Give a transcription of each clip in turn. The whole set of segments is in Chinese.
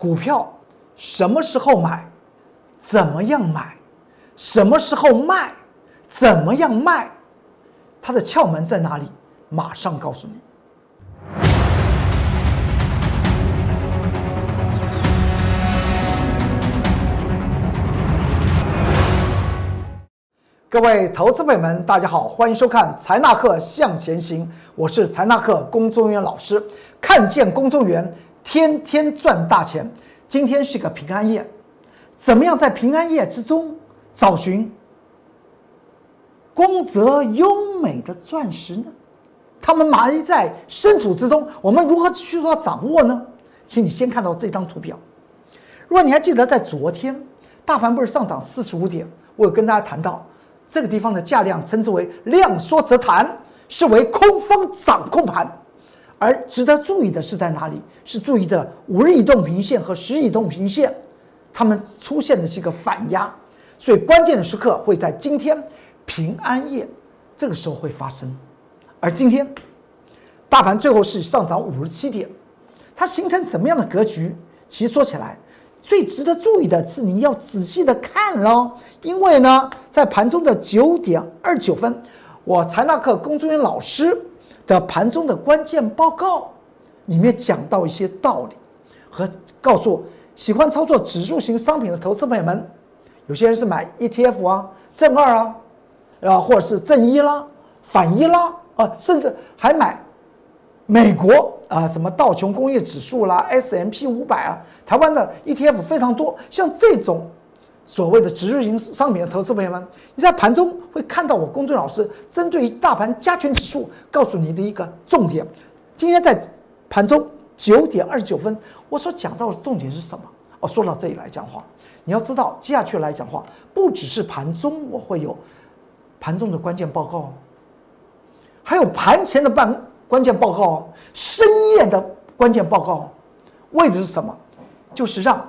股票什么时候买，怎么样买，什么时候卖，怎么样卖，它的窍门在哪里？马上告诉你。各位投资朋友们，大家好，欢迎收看财纳克向前行，我是财纳克工作人员老师。看见龚宗元，天天赚大钱。今天是个平安夜，怎么样在平安夜之中找寻光泽优美的钻石呢？它们埋在深土之中，我们如何去做掌握呢？请你先看到这张图表。如果你还记得，在昨天大盘不是上涨四十五点，我有跟大家谈到。这个地方的价量称之为量缩则弹，是为空方掌控盘。而值得注意的是在哪里？是注意的五日移动平线和十日移动平线，它们出现的是一个反压，所以关键的时刻会在今天平安夜这个时候会发生。而今天大盘最后是上涨五十七点，它形成怎么样的格局？其实说起来。最值得注意的是，你要仔细的看喽，因为呢，在盘中的九点二九分，我财纳课工作人员老师的盘中的关键报告里面讲到一些道理，和告诉喜欢操作指数型商品的投资朋友们，有些人是买 ETF 啊、正二啊，啊，或者是正一啦、反一啦，啊，甚至还买美国。啊，什么道琼工业指数啦，S M P 五百啊，台湾的 E T F 非常多。像这种所谓的指数型商品的投资朋友们，你在盘中会看到我公众老师针对于大盘加权指数告诉你的一个重点。今天在盘中九点二十九分，我所讲到的重点是什么？哦，说到这里来讲话，你要知道接下去来讲话，不只是盘中我会有盘中的关键报告，还有盘前的办。关键报告，深夜的关键报告，位置是什么？就是让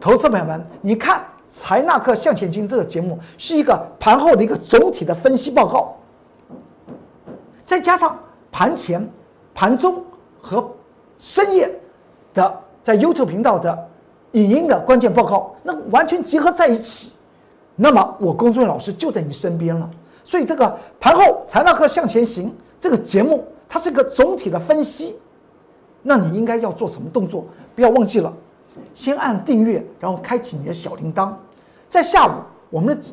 投资朋友们，你看《财纳克向前进》这个节目是一个盘后的一个总体的分析报告，再加上盘前、盘中和深夜的在 YouTube 频道的影音的关键报告，那完全结合在一起，那么我工作人员老师就在你身边了。所以这个盘后《财纳克向前行》这个节目。它是一个总体的分析，那你应该要做什么动作？不要忘记了，先按订阅，然后开启你的小铃铛。在下午，我们的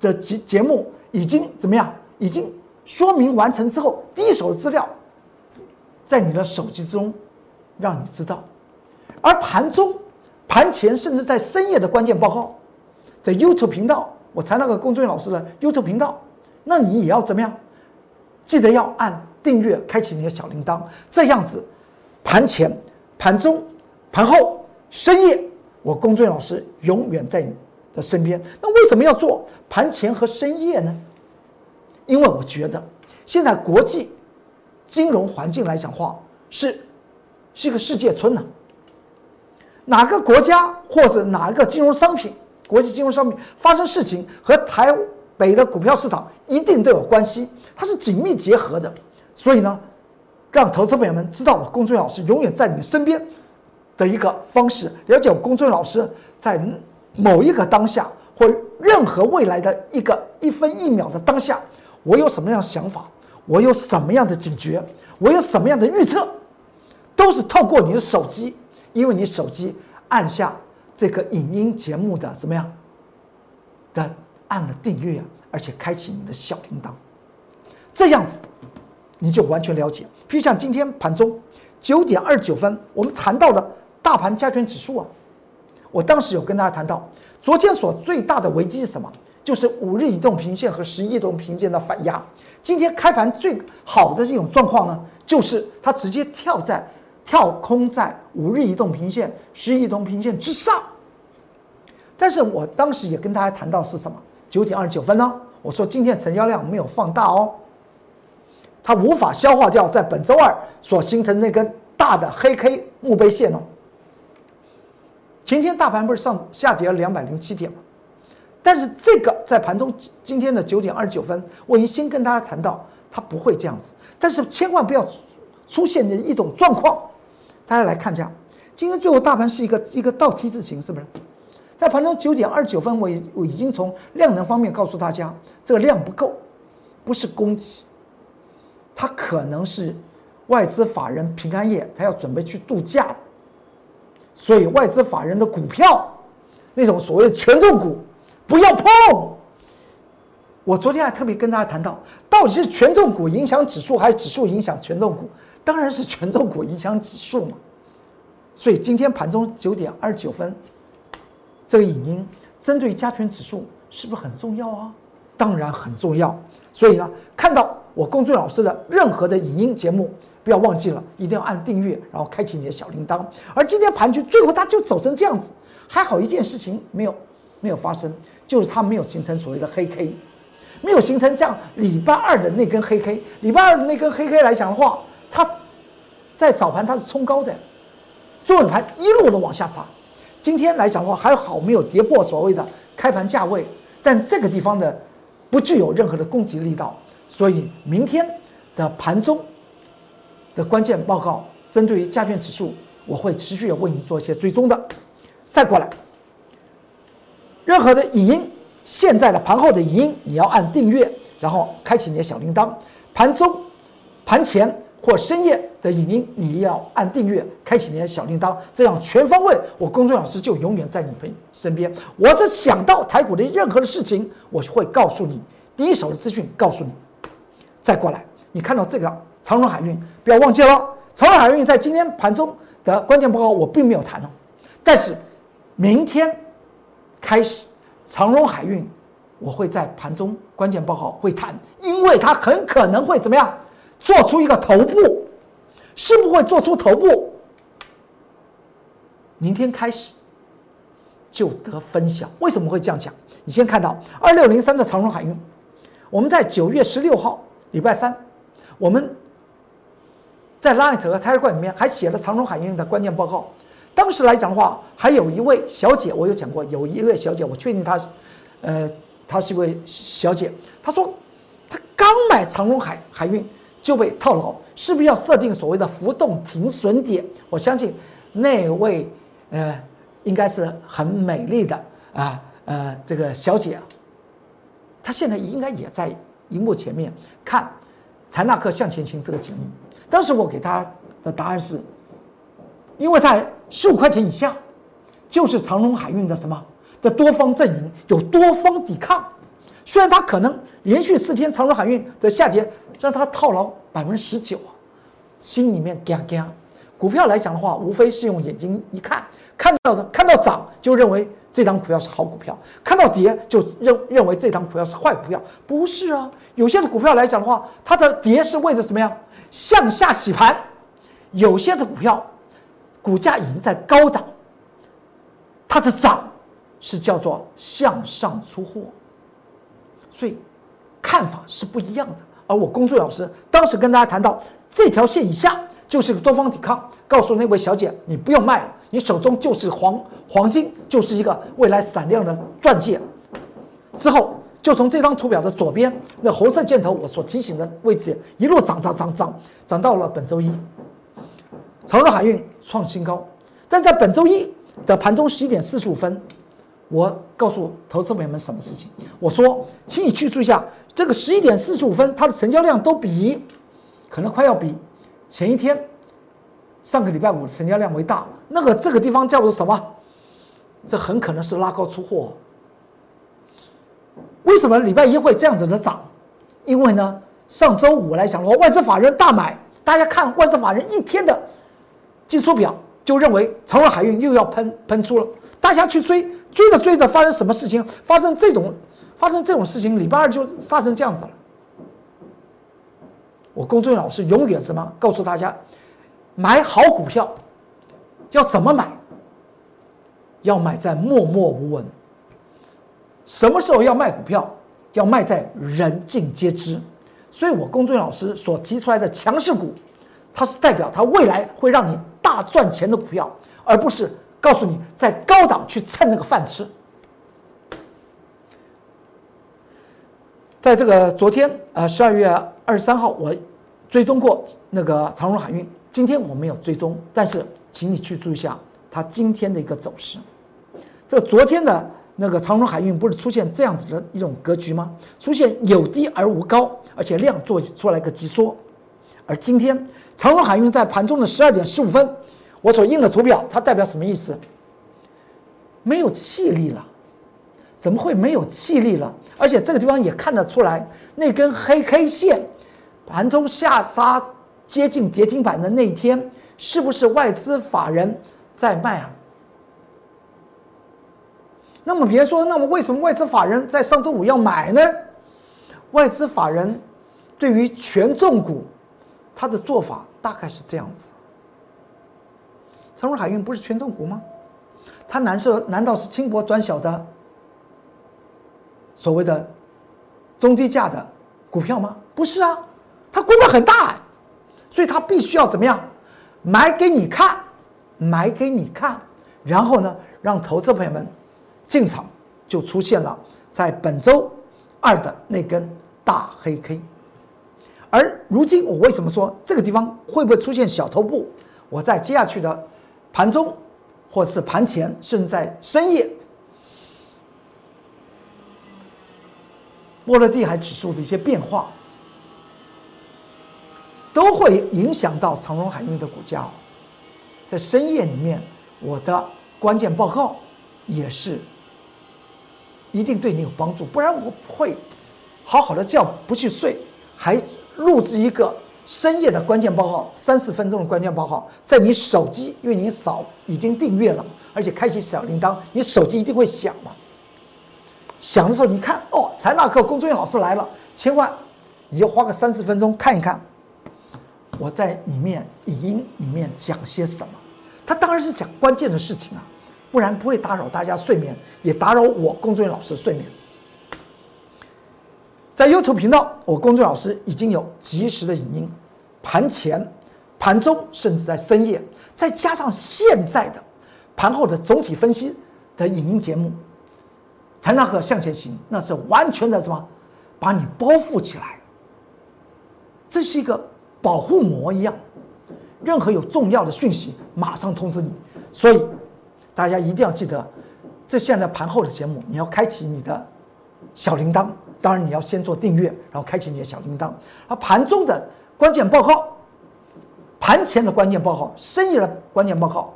的节节目已经怎么样？已经说明完成之后，第一手的资料在你的手机中让你知道。而盘中、盘前，甚至在深夜的关键报告，在 YouTube 频道，我才那个龚俊老师的 YouTube 频道，那你也要怎么样？记得要按。订阅，开启你的小铃铛，这样子，盘前、盘中、盘后、深夜，我龚俊老师永远在你的身边。那为什么要做盘前和深夜呢？因为我觉得现在国际金融环境来讲话是是一个世界村呢。哪个国家或者哪一个金融商品、国际金融商品发生事情，和台北的股票市场一定都有关系，它是紧密结合的。所以呢，让投资朋友们知道我公孙老师永远在你身边的一个方式，了解我公孙老师在某一个当下或任何未来的一个一分一秒的当下，我有什么样的想法，我有什么样的警觉，我有什么样的预测，都是透过你的手机，因为你手机按下这个影音节目的什么样的按了订阅，而且开启你的小铃铛，这样子。你就完全了解，比如像今天盘中九点二十九分，我们谈到了大盘加权指数啊，我当时有跟大家谈到，昨天所最大的危机是什么？就是五日移动平线和十一移动平线的反压。今天开盘最好的这种状况呢，就是它直接跳在跳空在五日移动平线、十一移动平线之上。但是我当时也跟大家谈到是什么？九点二十九分呢，我说今天成交量没有放大哦。它无法消化掉在本周二所形成那根大的黑 K 墓碑线哦。前天大盘不是上下跌了两百零七点吗？但是这个在盘中今天的九点二十九分，我已经先跟大家谈到，它不会这样子。但是千万不要出现的一种状况，大家来看一下，今天最后大盘是一个一个倒 T 字形，是不是？在盘中九点二十九分，我已我已经从量能方面告诉大家，这个量不够，不是供给，它可能是外资法人平安夜他要准备去度假，所以外资法人的股票那种所谓的权重股不要碰。我昨天还特别跟大家谈到，到底是权重股影响指数，还是指数影响权重股？当然是权重股影响指数嘛。所以今天盘中九点二十九分，这个影音针对加权指数是不是很重要啊？当然很重要。所以呢，看到我公孙老师的任何的影音节目，不要忘记了，一定要按订阅，然后开启你的小铃铛。而今天盘局最后它就走成这样子，还好一件事情没有没有发生，就是它没有形成所谓的黑 K。没有形成这样礼拜二的那根黑 K，礼拜二的那根黑 K 来讲的话，它在早盘它是冲高的，中尾盘一路的往下杀。今天来讲的话还好没有跌破所谓的开盘价位，但这个地方的不具有任何的攻击力道，所以明天的盘中的关键报告，针对于加权指数，我会持续的为你做一些追踪的。再过来，任何的影音。现在的盘后的语音，你要按订阅，然后开启你的小铃铛。盘中、盘前或深夜的语音，你要按订阅，开启你的小铃铛，这样全方位，我公众老师就永远在你朋身边。我是想到台股的任何的事情，我会告诉你第一手的资讯，告诉你。再过来，你看到这个长荣海运，不要忘记了，长荣海运在今天盘中的关键报告我并没有谈哦，但是明天开始。长荣海运，我会在盘中关键报告会谈，因为它很可能会怎么样，做出一个头部，是不会做出头部。明天开始就得分晓。为什么会这样讲？你先看到二六零三的长荣海运，我们在九月十六号礼拜三，我们在 Light 和 Telegram 里面还写了长荣海运的关键报告。当时来讲的话，还有一位小姐，我有讲过，有一位小姐，我确定她是，呃，她是一位小姐。她说，她刚买长荣海海运就被套牢，是不是要设定所谓的浮动停损点？我相信那位，呃，应该是很美丽的啊，呃，这个小姐，她现在应该也在荧幕前面看《财纳克向前行》这个节目。当时我给他的答案是。因为在十五块钱以下，就是长荣海运的什么的多方阵营有多方抵抗，虽然它可能连续四天长荣海运的下跌让它套牢百分之十九啊，心里面嘎嘎。股票来讲的话，无非是用眼睛一看，看到看到涨就认为这张股票是好股票，看到跌就认认为这张股票是坏股票，不是啊。有些的股票来讲的话，它的跌是为了什么呀？向下洗盘，有些的股票。股价已经在高档，它的涨是叫做向上出货，所以看法是不一样的。而我工作老师当时跟大家谈到，这条线以下就是个多方抵抗，告诉那位小姐你不用卖了，你手中就是黄黄金，就是一个未来闪亮的钻戒。之后就从这张图表的左边那红色箭头我所提醒的位置一路涨涨涨涨涨到了本周一。长荣海运创新高，但在本周一的盘中十一点四十五分，我告诉投资朋友们什么事情？我说，请你去注意一下，这个十一点四十五分，它的成交量都比，可能快要比前一天上个礼拜五的成交量为大。那个这个地方叫做什么？这很可能是拉高出货。为什么礼拜一会这样子的涨？因为呢，上周五来讲的话，外资法人大买，大家看外资法人一天的。技术表就认为长荣海运又要喷喷出了，大家去追，追着追着发生什么事情？发生这种发生这种事情，礼拜二就杀成这样子了。我公孙老师永远什么？告诉大家，买好股票要怎么买？要买在默默无闻。什么时候要卖股票？要卖在人尽皆知。所以我龚俊老师所提出来的强势股，它是代表它未来会让你。大赚钱的股票，而不是告诉你在高档去蹭那个饭吃。在这个昨天，呃，十二月二十三号，我追踪过那个长荣海运。今天我没有追踪，但是请你去注意一下它今天的一个走势。这昨天的那个长荣海运不是出现这样子的一种格局吗？出现有低而无高，而且量做出来一个急缩。而今天长荣海运在盘中的十二点十五分，我所印的图表，它代表什么意思？没有气力了，怎么会没有气力了？而且这个地方也看得出来，那根黑 K 线盘中下杀接近跌停板的那一天，是不是外资法人在卖啊？那么别说，那么为什么外资法人在上周五要买呢？外资法人对于权重股，他的做法大概是这样子：长荣海运不是权重股吗？它难受难道是轻薄短小的所谓的中低价的股票吗？不是啊，它规模很大，所以它必须要怎么样买给你看，买给你看，然后呢，让投资朋友们进场，就出现了在本周二的那根大黑 K。而如今我为什么说这个地方会不会出现小头部？我在接下去的盘中。或是盘前，甚至在深夜，波罗的海指数的一些变化，都会影响到长荣海运的股价。在深夜里面，我的关键报告也是一定对你有帮助，不然我不会好好的觉不去睡，还录制一个。深夜的关键报告，三四分钟的关键报告，在你手机，因为你扫已经订阅了，而且开启小铃铛，你手机一定会响嘛。响的时候，你看哦，财纳课工作人员老师来了，千万你就花个三四分钟看一看，我在里面语音里面讲些什么。他当然是讲关键的事情啊，不然不会打扰大家睡眠，也打扰我工作人员老师睡眠。在 YouTube 频道，我工作老师已经有及时的影音，盘前、盘中，甚至在深夜，再加上现在的盘后的总体分析的影音节目，才能和向前行，那是完全的什么，把你包覆起来。这是一个保护膜一样，任何有重要的讯息，马上通知你。所以大家一定要记得，这现在盘后的节目，你要开启你的小铃铛。当然，你要先做订阅，然后开启你的小铃铛。而盘中的关键报告、盘前的关键报告、深夜的关键报告，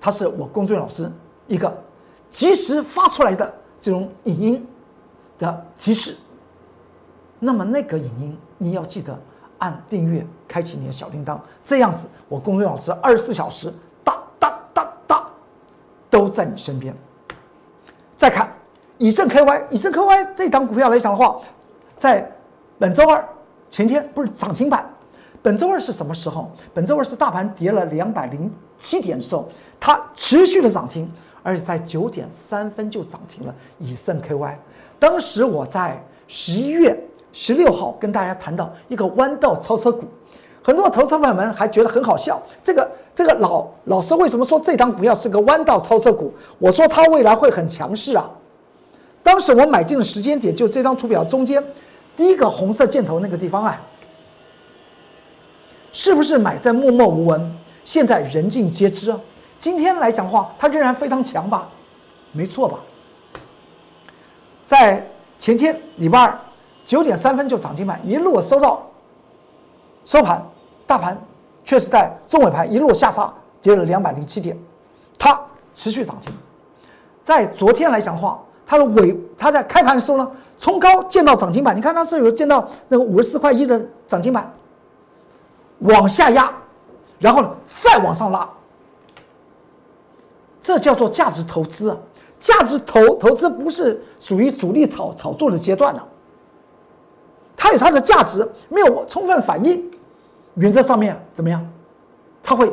它是我工作人员老师一个及时发出来的这种影音的提示。那么那个影音你要记得按订阅，开启你的小铃铛，这样子我工作人员老师二十四小时都在你身边。再看。以盛 KY，以盛 KY 这档股票来讲的话，在本周二前天不是涨停板，本周二是什么时候？本周二是大盘跌了两百零七点的时候，它持续的涨停，而且在九点三分就涨停了。以盛 KY，当时我在十一月十六号跟大家谈到一个弯道超车股，很多投资朋友们还觉得很好笑。这个这个老老师为什么说这档股票是个弯道超车股？我说它未来会很强势啊。当时我买进的时间点就这张图表中间第一个红色箭头那个地方啊，是不是买在默默无闻？现在人尽皆知啊。今天来讲的话，它仍然非常强吧？没错吧？在前天礼拜二九点三分就涨停板，一路收到收盘，大盘却是在中尾盘一路下杀，跌了两百零七点，它持续涨停。在昨天来讲的话。它的尾，它在开盘的时候呢，冲高见到涨停板，你看它是有见到那个五十四块一的涨停板，往下压，然后呢再往上拉，这叫做价值投资啊！价值投投资不是属于主力炒炒作的阶段呢，它有它的价值，没有充分反应，原则上面怎么样？它会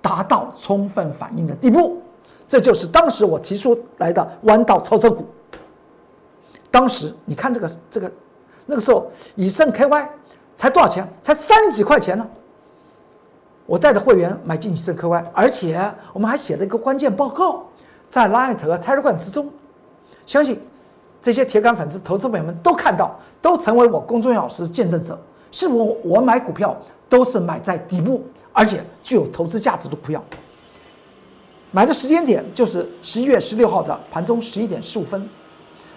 达到充分反应的地步。这就是当时我提出来的弯道超车股。当时你看这个这个，那个时候以盛 KY 才多少钱？才三十几块钱呢。我带着会员买进以盛 KY，而且我们还写了一个关键报告，在 Light 和 Telegram 之中，相信这些铁杆粉丝、投资朋友们都看到，都成为我公众老师见证者。是我我买股票都是买在底部，而且具有投资价值的股票。买的时间点就是十一月十六号的盘中十一点十五分，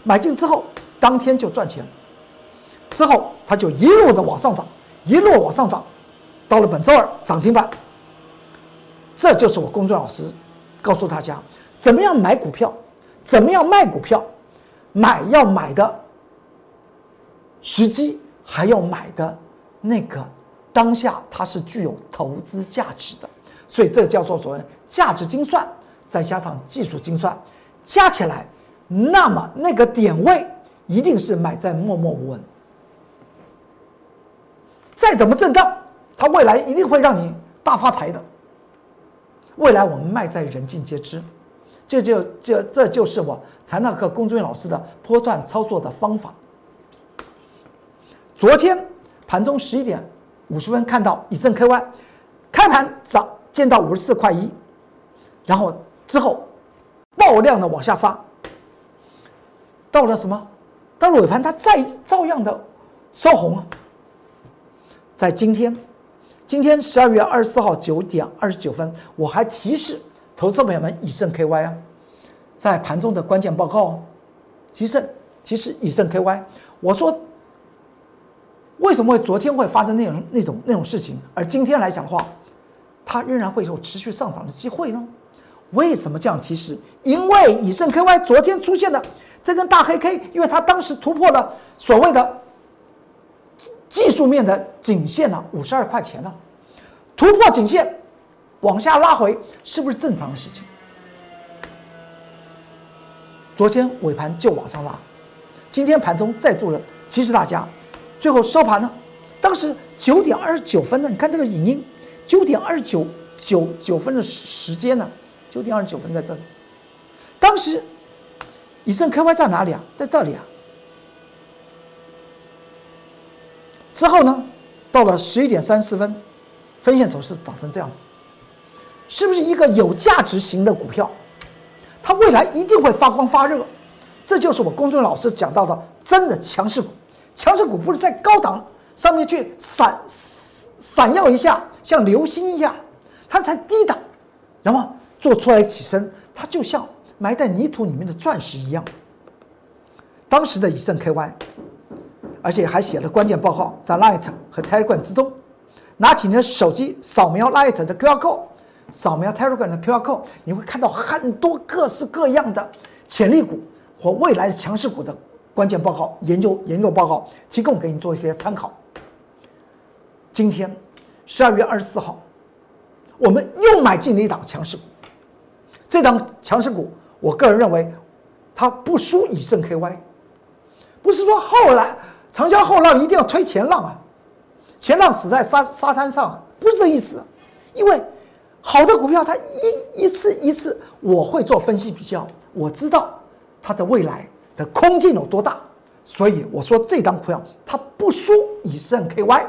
买进之后当天就赚钱，之后它就一路的往上涨，一路往上涨，到了本周二涨停板。这就是我公众老师告诉大家，怎么样买股票，怎么样卖股票，买要买的时机，还要买的那个当下，它是具有投资价值的。所以这叫做所谓价值精算，再加上技术精算，加起来，那么那个点位一定是买在默默无闻。再怎么震荡，它未来一定会让你大发财的。未来我们卖在人尽皆知，这就这这就是我财纳克龚俊老师的波段操作的方法。昨天盘中十一点五十分看到以盛 KY 开盘涨。见到五十四块一，然后之后爆量的往下杀，到了什么？到了尾盘，它再照样的收红啊。在今天，今天十二月二十四号九点二十九分，我还提示投资朋友们以盛 KY 啊，在盘中的关键报告，哦提盛提示以盛 KY，我说为什么会昨天会发生那种那种那种事情，而今天来讲的话。它仍然会有持续上涨的机会呢？为什么这样提示？因为以盛 KY 昨天出现的这根大黑 K，因为它当时突破了所谓的技术面的颈线呢，五十二块钱呢，突破颈线往下拉回，是不是正常的事情？昨天尾盘就往上拉，今天盘中再度的提示大家，最后收盘呢，当时九点二十九分呢，你看这个影音。九点二十九九九分的时时间呢？九点二十九分在这里。当时以盛 KY 在哪里啊？在这里啊。之后呢，到了十一点三十分，分线走势长成这样子，是不是一个有价值型的股票？它未来一定会发光发热。这就是我公众老师讲到的真的强势股。强势股不是在高档上面去闪闪耀一下。像流星一样，它才低档，然后做出来起身，它就像埋在泥土里面的钻石一样。当时的以盛 KY，而且还写了关键报告在 Light 和 Telegram 之中。拿起你的手机，扫描 Light 的 QR code，扫描 Telegram 的 QR code，你会看到很多各式各样的潜力股或未来的强势股的关键报告、研究研究报告，提供给你做一些参考。今天。十二月二十四号，我们又买进了一档强势股。这档强势股，我个人认为，它不输以盛 KY。不是说后来长江后浪一定要推前浪啊，前浪死在沙沙滩上，不是这意思。因为好的股票，它一一次一次，我会做分析比较，我知道它的未来的空间有多大，所以我说这张股票它不输以盛 KY。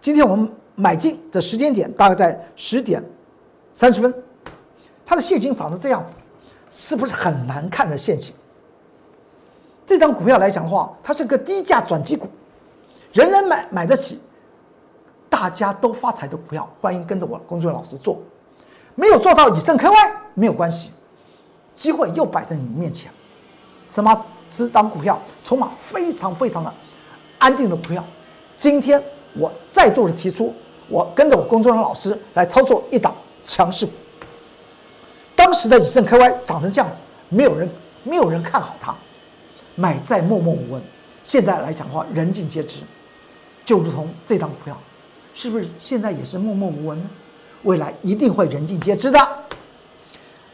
今天我们。买进的时间点大概在十点三十分，它的现金长成这样子，是不是很难看的现金？这张股票来讲的话，它是个低价转机股，人人买买得起，大家都发财的股票，欢迎跟着我工作老师做。没有做到以盛 KY 没有关系，机会又摆在你面前。什么？这张股票筹码非常非常的安定的股票，今天我再度的提出。我跟着我工作人员老师来操作一档强势股。当时的以盛 KY 长成这样子，没有人没有人看好它，买在默默无闻。现在来讲的话，人尽皆知，就如同这档股票，是不是现在也是默默无闻呢？未来一定会人尽皆知的。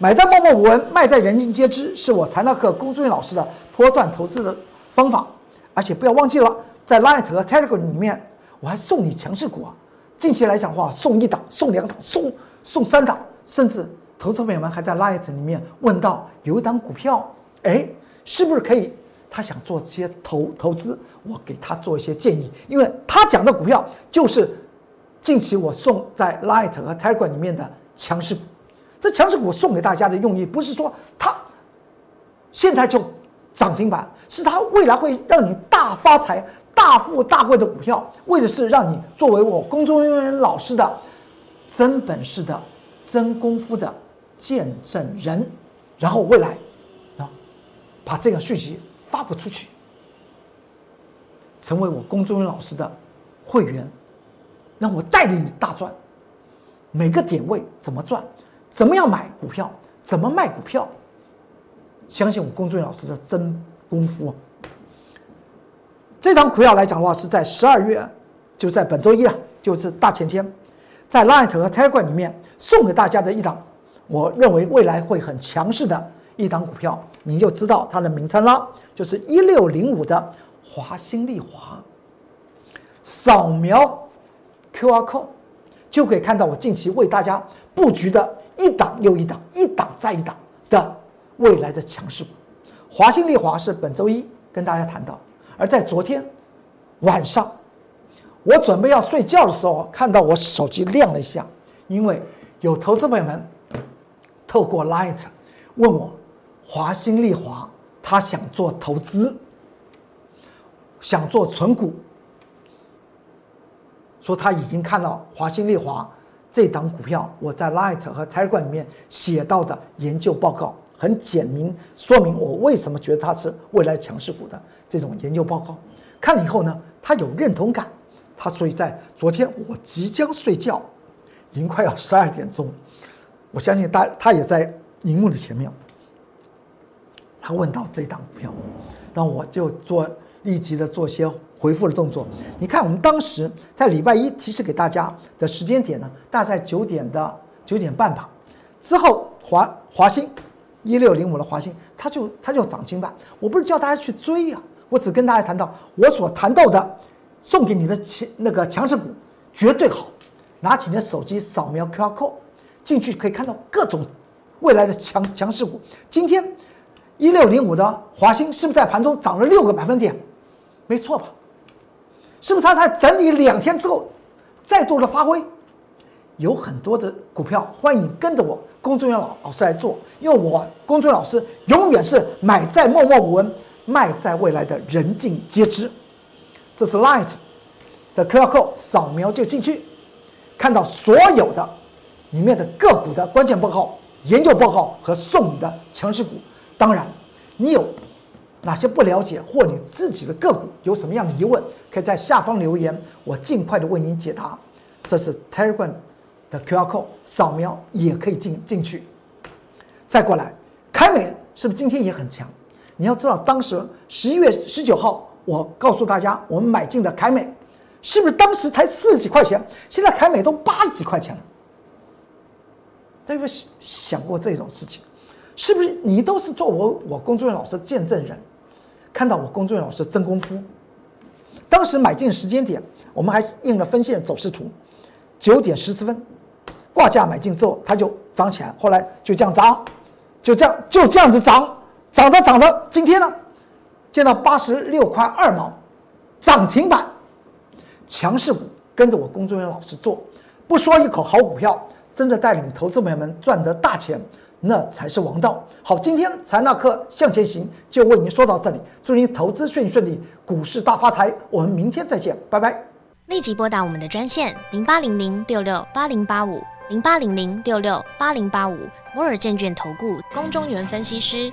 买在默默无闻，卖在人尽皆知，是我财纳克龚俊老师的波段投资的方法。而且不要忘记了，在 Light 和 Telegram 里面，我还送你强势股啊。近期来讲的话，送一档、送两档、送送三档，甚至投资朋友们还在 Light 里面问到有一档股票，哎，是不是可以？他想做这些投投资，我给他做一些建议，因为他讲的股票就是近期我送在 Light 和 Telegram 里面的强势股。这强势股送给大家的用意，不是说它现在就涨停板，是它未来会让你大发财。大富大贵的股票，为的是让你作为我工作人员老师的真本事的、真功夫的见证人，然后未来啊，把这个讯息发布出去，成为我龚忠元老师的会员，让我带领你大赚。每个点位怎么赚，怎么样买股票，怎么卖股票，相信我龚俊老师的真功夫。这张股票来讲的话，是在十二月，就在本周一啊，就是大前天，在 Light 和 Telegram 里面送给大家的一档，我认为未来会很强势的一档股票，你就知道它的名称了，就是一六零五的华兴丽华。扫描 QR code 就可以看到我近期为大家布局的一档又一档、一档再一档的未来的强势股。华兴丽华是本周一跟大家谈到。而在昨天晚上，我准备要睡觉的时候，看到我手机亮了一下，因为有投资朋友们透过 Light 问我华兴丽华，他想做投资，想做存股，说他已经看到华兴丽华这档股票，我在 Light 和 Telegram 里面写到的研究报告，很简明说明我为什么觉得它是未来强势股的。这种研究报告看了以后呢，他有认同感，他所以在昨天我即将睡觉，已经快要十二点钟，我相信大他也在荧幕的前面，他问到这档股票，那我就做立即的做些回复的动作。你看我们当时在礼拜一提示给大家的时间点呢，大概九点的九点半吧，之后华华兴一六零五的华兴，它就它就涨停板，我不是叫大家去追呀。我只跟大家谈到我所谈到的，送给你的强那个强势股绝对好。拿起你的手机扫描 QR code 进去，可以看到各种未来的强强势股。今天一六零五的华兴是不是在盘中涨了六个百分点？没错吧？是不是他在整理两天之后再度的发挥？有很多的股票，欢迎你跟着我龚忠元老老师来做，因为我龚忠元老师永远是买在默默无闻。卖在未来的人尽皆知，这是 Light 的 QR code 扫描就进去，看到所有的里面的个股的关键报告、研究报告和送你的强势股。当然，你有哪些不了解或你自己的个股有什么样的疑问，可以在下方留言，我尽快的为您解答。这是 Telegram 的 QR code 扫描也可以进进去。再过来，凯美是不是今天也很强？你要知道，当时十一月十九号，我告诉大家，我们买进的凯美，是不是当时才四十几块钱？现在凯美都八十几块钱了。大家有想过这种事情？是不是你都是做我我工作人员老师见证人，看到我工作人员老师真功夫？当时买进时间点，我们还印了分线走势图，九点十四分挂价买进之后，它就涨起来，后来就这样涨，就这样就这样子涨。涨着涨着，今天呢，见到八十六块二毛，涨停板，强势股跟着我工作人员老师做，不说一口好股票，真的带领投资朋友们赚得大钱，那才是王道。好，今天财纳课向前行就为您说到这里，祝您投资顺顺利，股市大发财。我们明天再见，拜拜。立即拨打我们的专线零八零零六六八零八五零八零零六六八零八五摩尔证券投顾龚中原分析师。